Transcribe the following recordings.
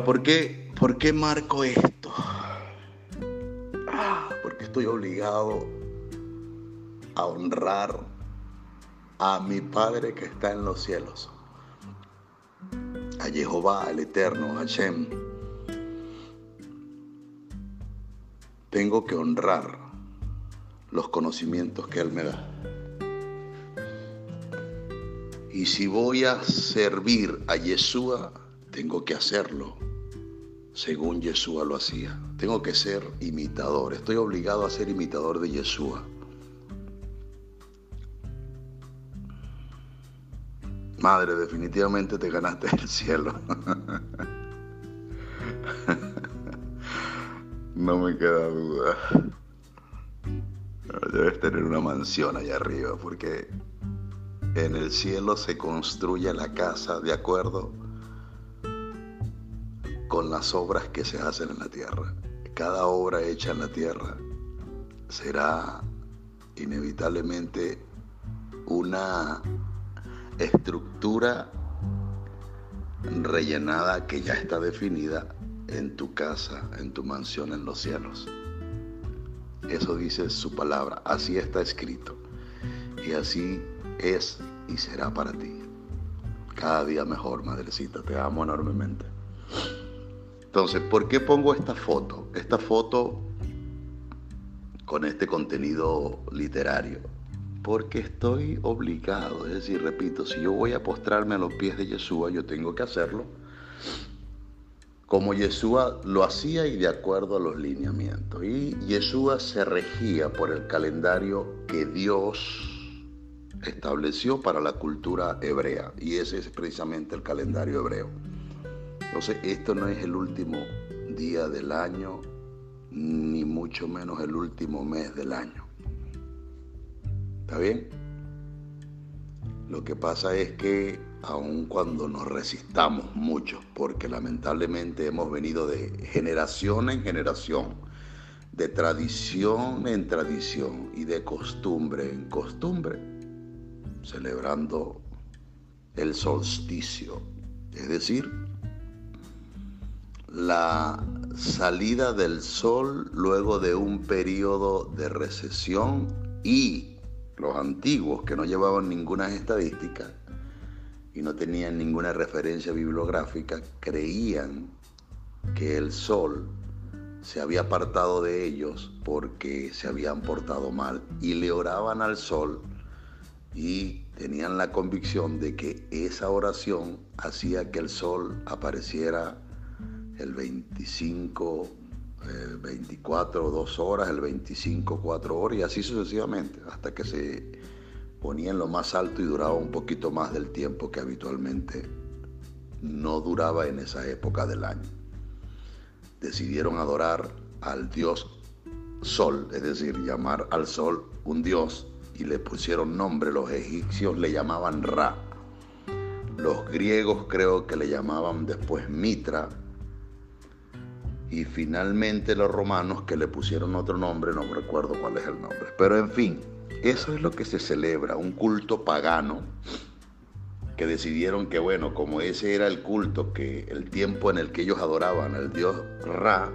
¿por qué, ¿por qué marco esto? Ah, porque estoy obligado a honrar a mi Padre que está en los cielos, a Jehová, el Eterno, a Hashem. Tengo que honrar los conocimientos que Él me da. Y si voy a servir a Yeshua, tengo que hacerlo según Yeshua lo hacía. Tengo que ser imitador. Estoy obligado a ser imitador de Yeshua. Madre, definitivamente te ganaste el cielo. no me queda duda. Debes tener una mansión allá arriba porque en el cielo se construye la casa de acuerdo con las obras que se hacen en la tierra. Cada obra hecha en la tierra será inevitablemente una estructura rellenada que ya está definida en tu casa, en tu mansión en los cielos. Eso dice su palabra, así está escrito. Y así es y será para ti. Cada día mejor, madrecita, te amo enormemente. Entonces, ¿por qué pongo esta foto? Esta foto con este contenido literario. Porque estoy obligado, es decir, repito, si yo voy a postrarme a los pies de Yeshua, yo tengo que hacerlo como Yeshua lo hacía y de acuerdo a los lineamientos. Y Yeshua se regía por el calendario que Dios estableció para la cultura hebrea. Y ese es precisamente el calendario hebreo. Entonces, esto no es el último día del año, ni mucho menos el último mes del año. ¿Está bien? Lo que pasa es que aun cuando nos resistamos mucho, porque lamentablemente hemos venido de generación en generación, de tradición en tradición y de costumbre en costumbre, celebrando el solsticio, es decir, la salida del sol luego de un periodo de recesión y los antiguos que no llevaban ninguna estadística y no tenían ninguna referencia bibliográfica creían que el sol se había apartado de ellos porque se habían portado mal y le oraban al sol y tenían la convicción de que esa oración hacía que el sol apareciera el 25, el 24, dos horas, el 25, cuatro horas y así sucesivamente, hasta que se ponía en lo más alto y duraba un poquito más del tiempo que habitualmente no duraba en esa época del año. Decidieron adorar al dios Sol, es decir, llamar al Sol un dios y le pusieron nombre, los egipcios le llamaban Ra, los griegos creo que le llamaban después Mitra, y finalmente los romanos que le pusieron otro nombre, no recuerdo cuál es el nombre. Pero en fin, eso es lo que se celebra, un culto pagano que decidieron que bueno, como ese era el culto, que el tiempo en el que ellos adoraban al dios Ra,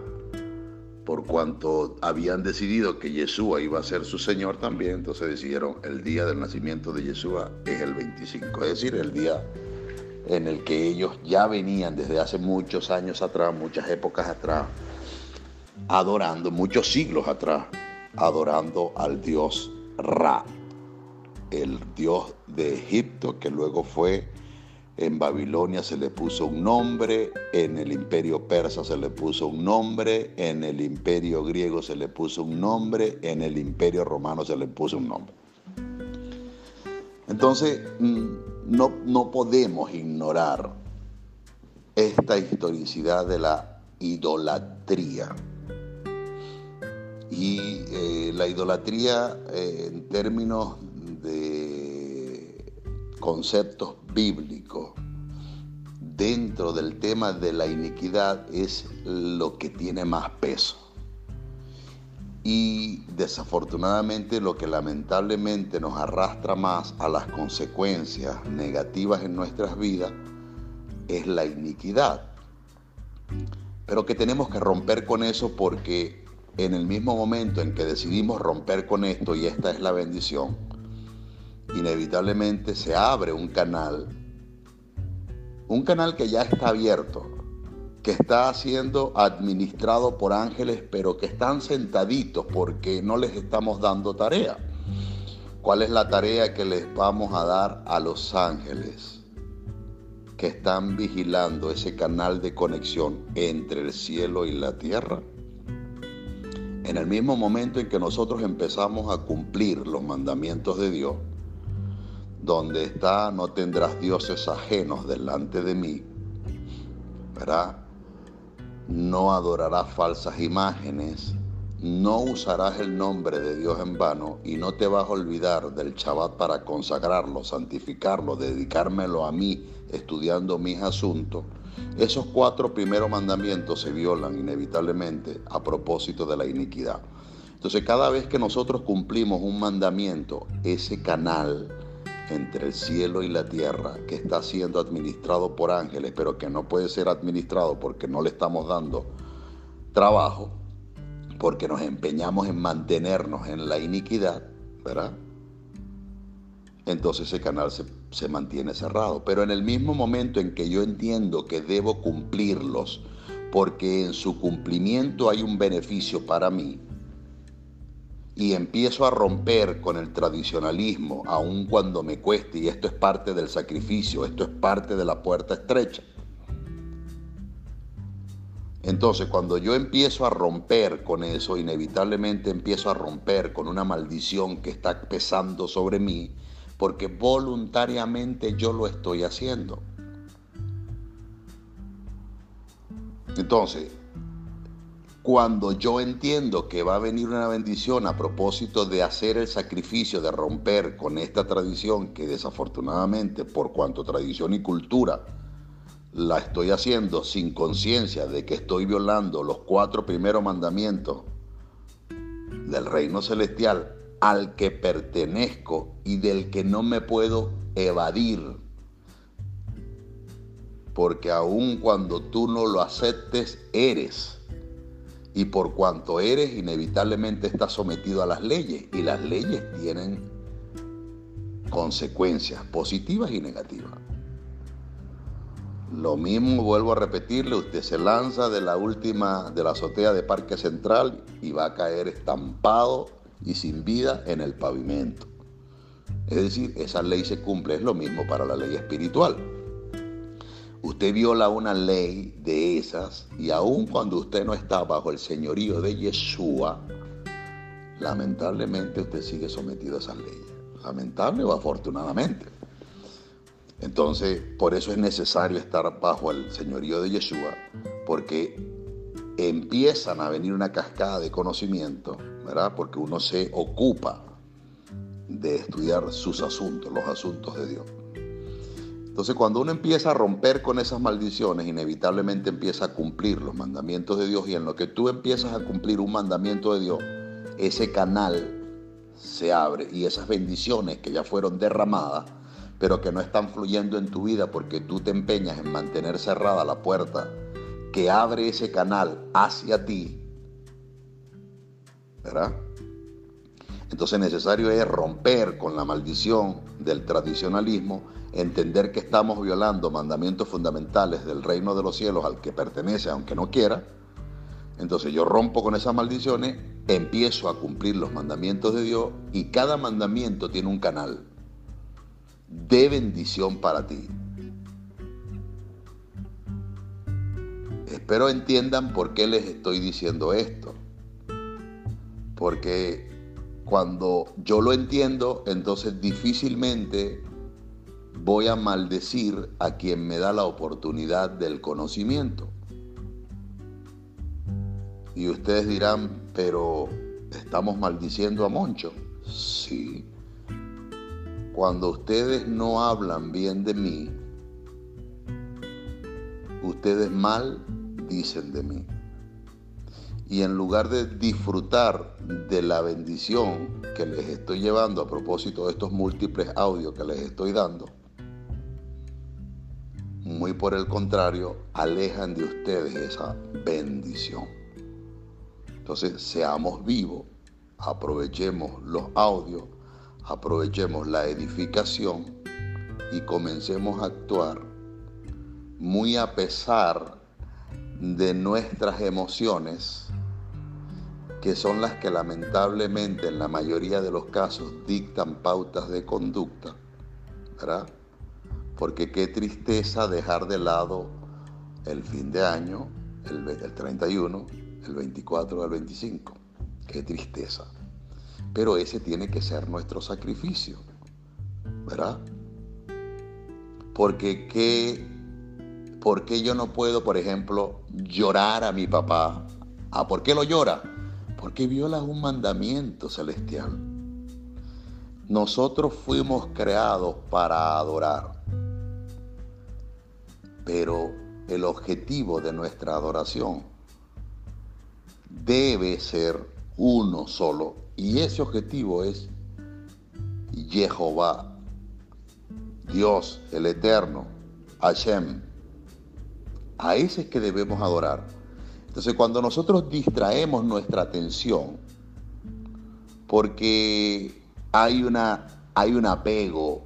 por cuanto habían decidido que Yeshua iba a ser su Señor también, entonces decidieron el día del nacimiento de Yeshua es el 25, es decir, el día en el que ellos ya venían desde hace muchos años atrás, muchas épocas atrás, adorando, muchos siglos atrás, adorando al dios Ra, el dios de Egipto que luego fue en Babilonia se le puso un nombre, en el imperio persa se le puso un nombre, en el imperio griego se le puso un nombre, en el imperio romano se le puso un nombre. Entonces, mm, no, no podemos ignorar esta historicidad de la idolatría. Y eh, la idolatría eh, en términos de conceptos bíblicos dentro del tema de la iniquidad es lo que tiene más peso. Y desafortunadamente lo que lamentablemente nos arrastra más a las consecuencias negativas en nuestras vidas es la iniquidad. pero que tenemos que romper con eso porque en el mismo momento en que decidimos romper con esto, y esta es la bendición, inevitablemente se abre un canal, un canal que ya está abierto, que está siendo administrado por ángeles, pero que están sentaditos porque no les estamos dando tarea. ¿Cuál es la tarea que les vamos a dar a los ángeles que están vigilando ese canal de conexión entre el cielo y la tierra? En el mismo momento en que nosotros empezamos a cumplir los mandamientos de Dios, donde está no tendrás dioses ajenos delante de mí, ¿verdad? No adorarás falsas imágenes, no usarás el nombre de Dios en vano y no te vas a olvidar del Shabbat para consagrarlo, santificarlo, dedicármelo a mí, estudiando mis asuntos. Esos cuatro primeros mandamientos se violan inevitablemente a propósito de la iniquidad. Entonces cada vez que nosotros cumplimos un mandamiento, ese canal entre el cielo y la tierra que está siendo administrado por ángeles, pero que no puede ser administrado porque no le estamos dando trabajo, porque nos empeñamos en mantenernos en la iniquidad, ¿verdad? Entonces ese canal se, se, mantiene cerrado. Pero en el mismo momento en que yo entiendo que debo cumplirlos, porque en su cumplimiento hay un beneficio para mí, y empiezo a romper con el tradicionalismo, aun cuando me cueste, y esto es parte del sacrificio, esto es parte de la puerta estrecha, entonces, cuando yo empiezo a romper con eso, inevitablemente empiezo a romper con una maldición que está pesando sobre mí, porque voluntariamente yo lo estoy haciendo. Entonces, cuando yo entiendo que va a venir una bendición a propósito de hacer el sacrificio, de romper con esta tradición que desafortunadamente, por cuanto tradición y cultura, la estoy haciendo sin conciencia de que estoy violando los cuatro primeros mandamientos del reino celestial al que pertenezco y del que no me puedo evadir. Porque aun cuando tú no lo aceptes, eres. Y por cuanto eres, inevitablemente estás sometido a las leyes. Y las leyes tienen consecuencias positivas y negativas. Lo mismo vuelvo a repetirle, usted se lanza de la última, de la azotea de Parque Central y va a caer estampado y sin vida en el pavimento. Es decir, esa ley se cumple, es lo mismo para la ley espiritual. Usted viola una ley de esas y aun cuando usted no está bajo el señorío de Yeshua, lamentablemente usted sigue sometido a esas leyes. Lamentable o afortunadamente. Entonces, por eso es necesario estar bajo el señorío de Yeshua, porque empiezan a venir una cascada de conocimiento, ¿verdad? Porque uno se ocupa de estudiar sus asuntos, los asuntos de Dios. Entonces, cuando uno empieza a romper con esas maldiciones, inevitablemente empieza a cumplir los mandamientos de Dios y en lo que tú empiezas a cumplir un mandamiento de Dios, ese canal se abre y esas bendiciones que ya fueron derramadas pero que no están fluyendo en tu vida porque tú te empeñas en mantener cerrada la puerta que abre ese canal hacia ti, ¿verdad? Entonces necesario es romper con la maldición del tradicionalismo, entender que estamos violando mandamientos fundamentales del reino de los cielos al que pertenece, aunque no quiera. Entonces yo rompo con esas maldiciones, empiezo a cumplir los mandamientos de Dios y cada mandamiento tiene un canal de bendición para ti. Espero entiendan por qué les estoy diciendo esto. Porque cuando yo lo entiendo, entonces difícilmente voy a maldecir a quien me da la oportunidad del conocimiento. Y ustedes dirán, pero estamos maldiciendo a Moncho. Sí, cuando ustedes no hablan bien de mí, ustedes mal dicen de mí. Y en lugar de disfrutar de la bendición que les estoy llevando a propósito de estos múltiples audios que les estoy dando, muy por el contrario, alejan de ustedes esa bendición. Entonces, seamos vivos, aprovechemos los audios, aprovechemos la edificación y comencemos a actuar muy a pesar de nuestras emociones, que son las que lamentablemente en la mayoría de los casos dictan pautas de conducta, ¿verdad? Porque qué tristeza dejar de lado el fin de año, el, el 31, el 24, el 25. Qué tristeza. Pero ese tiene que ser nuestro sacrificio, ¿verdad? Porque qué ¿por qué yo no puedo, por ejemplo, llorar a mi papá? ¿Ah, ¿Por qué lo llora? Porque viola un mandamiento celestial. Nosotros fuimos creados para adorar, pero el objetivo de nuestra adoración debe ser uno solo, y ese objetivo es Jehová, Dios el Eterno, Hashem, a ese es que debemos adorar. Entonces cuando nosotros distraemos nuestra atención, porque hay, una, hay un apego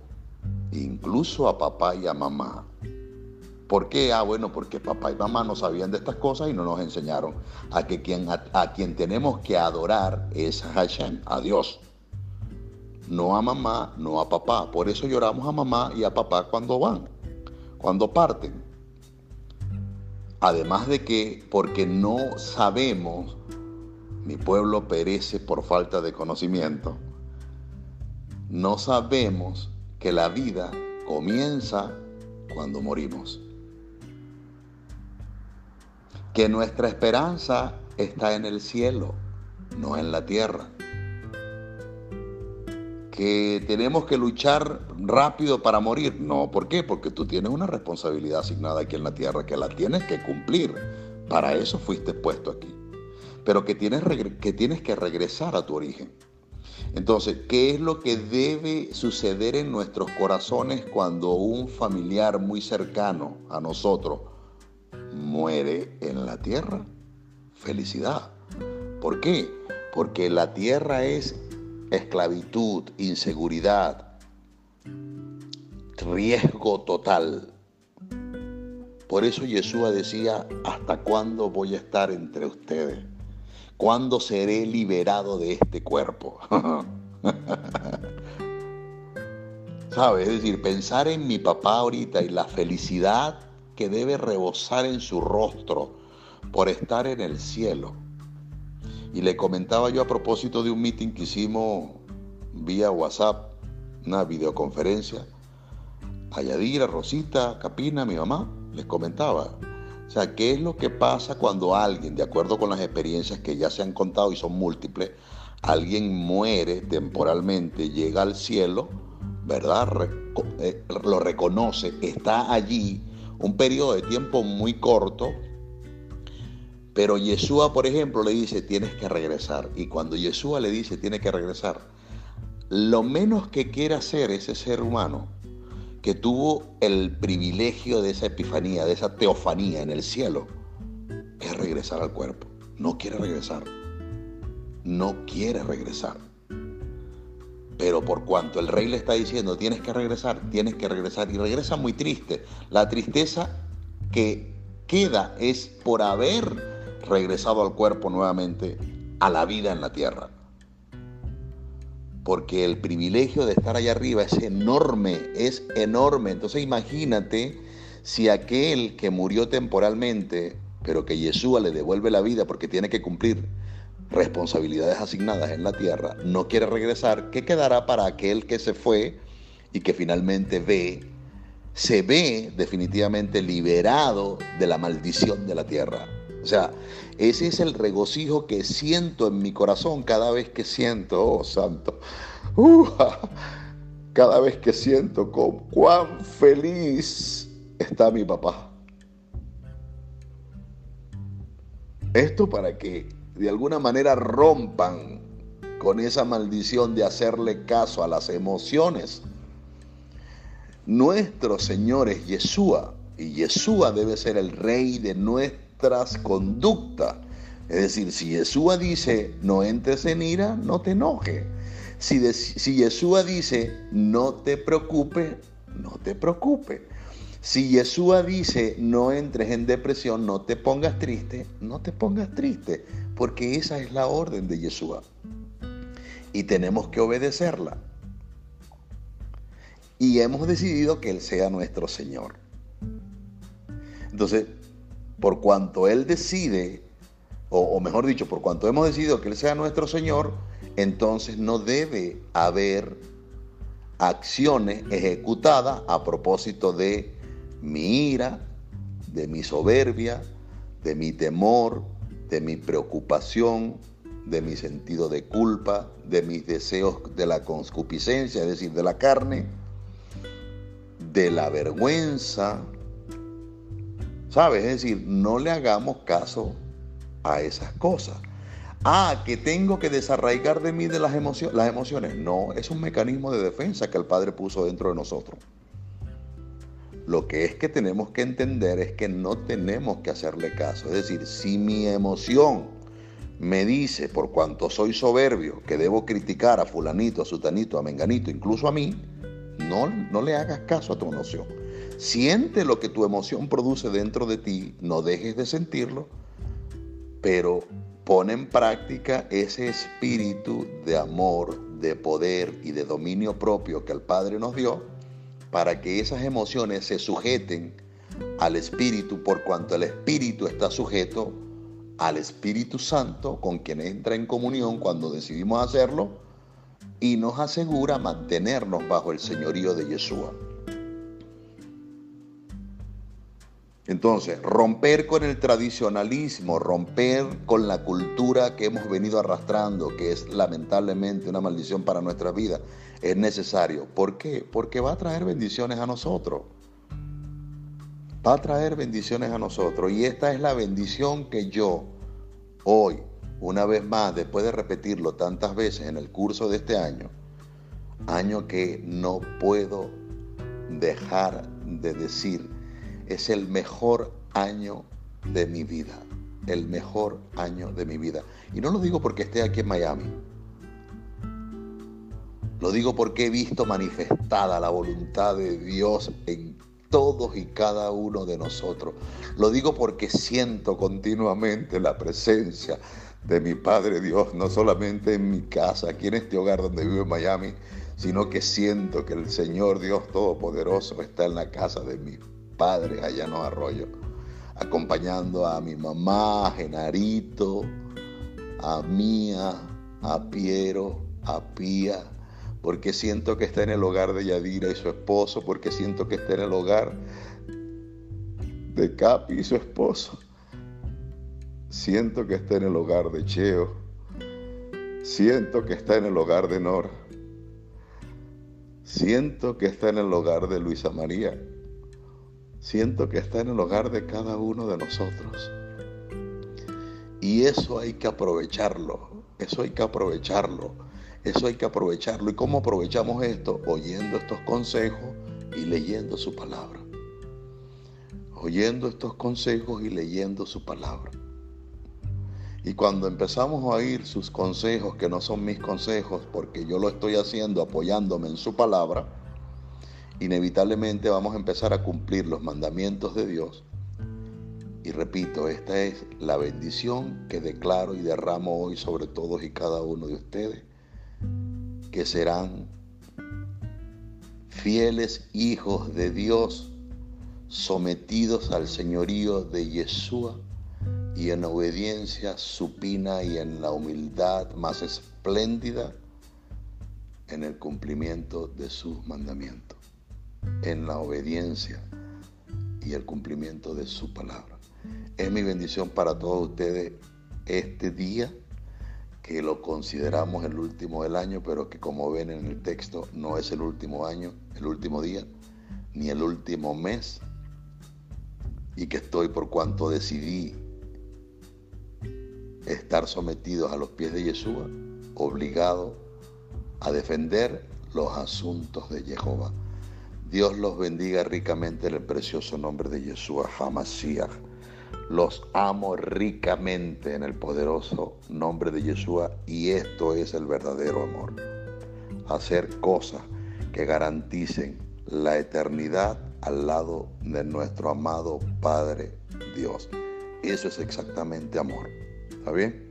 incluso a papá y a mamá. ¿Por qué? Ah, bueno, porque papá y mamá no sabían de estas cosas y no nos enseñaron a que quien, a, quien tenemos que adorar es a Hashem, a Dios. No a mamá, no a papá. Por eso lloramos a mamá y a papá cuando van, cuando parten. Además de que, porque no sabemos, mi pueblo perece por falta de conocimiento, no sabemos que la vida comienza cuando morimos. Que nuestra esperanza está en el cielo, no en la tierra tenemos que luchar rápido para morir. No, ¿por qué? Porque tú tienes una responsabilidad asignada aquí en la tierra que la tienes que cumplir. Para eso fuiste puesto aquí. Pero que tienes, que tienes que regresar a tu origen. Entonces, ¿qué es lo que debe suceder en nuestros corazones cuando un familiar muy cercano a nosotros muere en la tierra? Felicidad. ¿Por qué? Porque la tierra es esclavitud, inseguridad, riesgo total. Por eso Yeshua decía, ¿hasta cuándo voy a estar entre ustedes? ¿Cuándo seré liberado de este cuerpo? ¿Sabes? Es decir, pensar en mi papá ahorita y la felicidad que debe rebosar en su rostro por estar en el cielo y le comentaba yo a propósito de un meeting que hicimos vía WhatsApp, una videoconferencia, a Yadira, Rosita, Capina, mi mamá, les comentaba. O sea, ¿qué es lo que pasa cuando alguien, de acuerdo con las experiencias que ya se han contado y son múltiples, alguien muere temporalmente, llega al cielo, ¿verdad? Eh, lo reconoce, está allí un periodo de tiempo muy corto, pero Yeshua, por ejemplo, le dice, tienes que regresar. Y cuando Yeshua le dice, tiene que regresar, lo menos que quiere hacer ese ser humano que tuvo el privilegio de esa epifanía, de esa teofanía en el cielo, es regresar al cuerpo. No quiere regresar. No quiere regresar. Pero por cuanto el rey le está diciendo, tienes que regresar, tienes que regresar, y regresa muy triste. La tristeza que queda es por haber regresado al cuerpo nuevamente a la vida en la tierra. Porque el privilegio de estar allá arriba es enorme, es enorme. Entonces imagínate si aquel que murió temporalmente, pero que Yeshua le devuelve la vida porque tiene que cumplir responsabilidades asignadas en la tierra, no quiere regresar, ¿qué quedará para aquel que se fue y que finalmente ve, se ve definitivamente liberado de la maldición de la tierra? O sea, ese es el regocijo que siento en mi corazón cada vez que siento, oh santo, uh, cada vez que siento con cuán feliz está mi papá. Esto para que de alguna manera rompan con esa maldición de hacerle caso a las emociones. Nuestro Señor es Yeshua Y Yeshua debe ser el rey de nuestras. Es decir, si Yeshua dice, no entres en ira, no te enojes. Si, si Yeshua dice, no te preocupes, no te preocupes. Si Yeshua dice, no entres en depresión, no te pongas triste, no te pongas triste, porque esa es la orden de Yeshua. Y tenemos que obedecerla. Y hemos decidido que Él sea nuestro Señor. Entonces, por cuanto Él decide, o, mejor dicho, por cuanto hemos decidido que Él sea nuestro Señor, entonces no debe haber acciones ejecutadas a propósito de mi ira, de mi soberbia, de mi temor, de mi preocupación, de mi sentido de culpa, de mis deseos de la concupiscencia, es decir, de la carne, de la vergüenza, ¿Sabes? Es decir, no le hagamos caso a esas cosas. Ah, que tengo que desarraigar de mí de las, emociones, las emociones. No, es un mecanismo de defensa que el Padre puso dentro de nosotros. Lo que es que tenemos que entender es que no tenemos que hacerle caso. Es decir, si mi emoción me dice, por cuanto soy soberbio, que debo criticar a fulanito, a sutanito, a menganito, incluso a mí, no, no le hagas caso a tu emoción. Siente lo que tu emoción produce dentro de ti, no dejes de sentirlo, pero pon en práctica ese espíritu de amor, de poder y de dominio propio que el Padre nos dio para que esas emociones se sujeten al Espíritu por cuanto el Espíritu está sujeto al Espíritu Santo con quien entra en comunión cuando decidimos hacerlo y nos asegura mantenernos bajo el señorío de Yeshua. Entonces, romper con el tradicionalismo, romper con la cultura que hemos venido arrastrando, que es lamentablemente una maldición para nuestra vida, es necesario. ¿Por qué? Porque va a traer bendiciones a nosotros. Va a traer bendiciones a nosotros. Y esta es la bendición que yo hoy, una vez más, después de repetirlo tantas veces en el curso de este año, año que no puedo dejar de decir es el mejor año de mi vida. El mejor año de mi vida. Y no lo digo porque esté aquí en Miami. Lo digo porque he visto manifestada la voluntad de Dios en todos y cada uno de nosotros. Lo digo porque siento continuamente la presencia de mi Padre Dios, no solamente en mi casa, aquí en este hogar donde vivo en Miami, sino que siento que el Señor Dios Todopoderoso está en la casa de mi padre allá en los arroyos, acompañando a mi mamá, a Genarito, a Mía, a Piero, a Pía, porque siento que está en el hogar de Yadira y su esposo, porque siento que está en el hogar de Capi y su esposo. Siento que está en el hogar de Cheo. Siento que está en el hogar de Nora. Siento que está en el hogar de Luisa María siento que está en el hogar de cada uno de nosotros. Y eso hay que aprovecharlo, eso hay que aprovecharlo, eso hay que aprovecharlo. ¿Y cómo aprovechamos esto? Oyendo estos consejos y leyendo su palabra. Oyendo estos consejos y leyendo su palabra. Y cuando empezamos a oír sus consejos, que no son mis consejos, porque yo lo estoy haciendo apoyándome en su palabra, inevitablemente vamos a empezar a cumplir los mandamientos de Dios. Y repito, esta es la bendición que declaro y derramo hoy sobre todos y cada uno de ustedes, que serán fieles hijos de Dios, sometidos al señorío de Yeshua y en obediencia supina y en la humildad más espléndida en el cumplimiento de sus mandamientos en la obediencia y el cumplimiento de su palabra. Es mi bendición para todos ustedes este día, que lo consideramos el último del año, pero que como ven en el texto no es el último año, el último día, ni el último mes, y que estoy por cuanto decidí estar sometidos a los pies de Yeshua, obligado a defender los asuntos de Jehová. Dios los bendiga ricamente en el precioso nombre de Yeshua Hamashiach. Los amo ricamente en el poderoso nombre de Yeshua y esto es el verdadero amor. Hacer cosas que garanticen la eternidad al lado de nuestro amado Padre Dios. Eso es exactamente amor. ¿Está bien?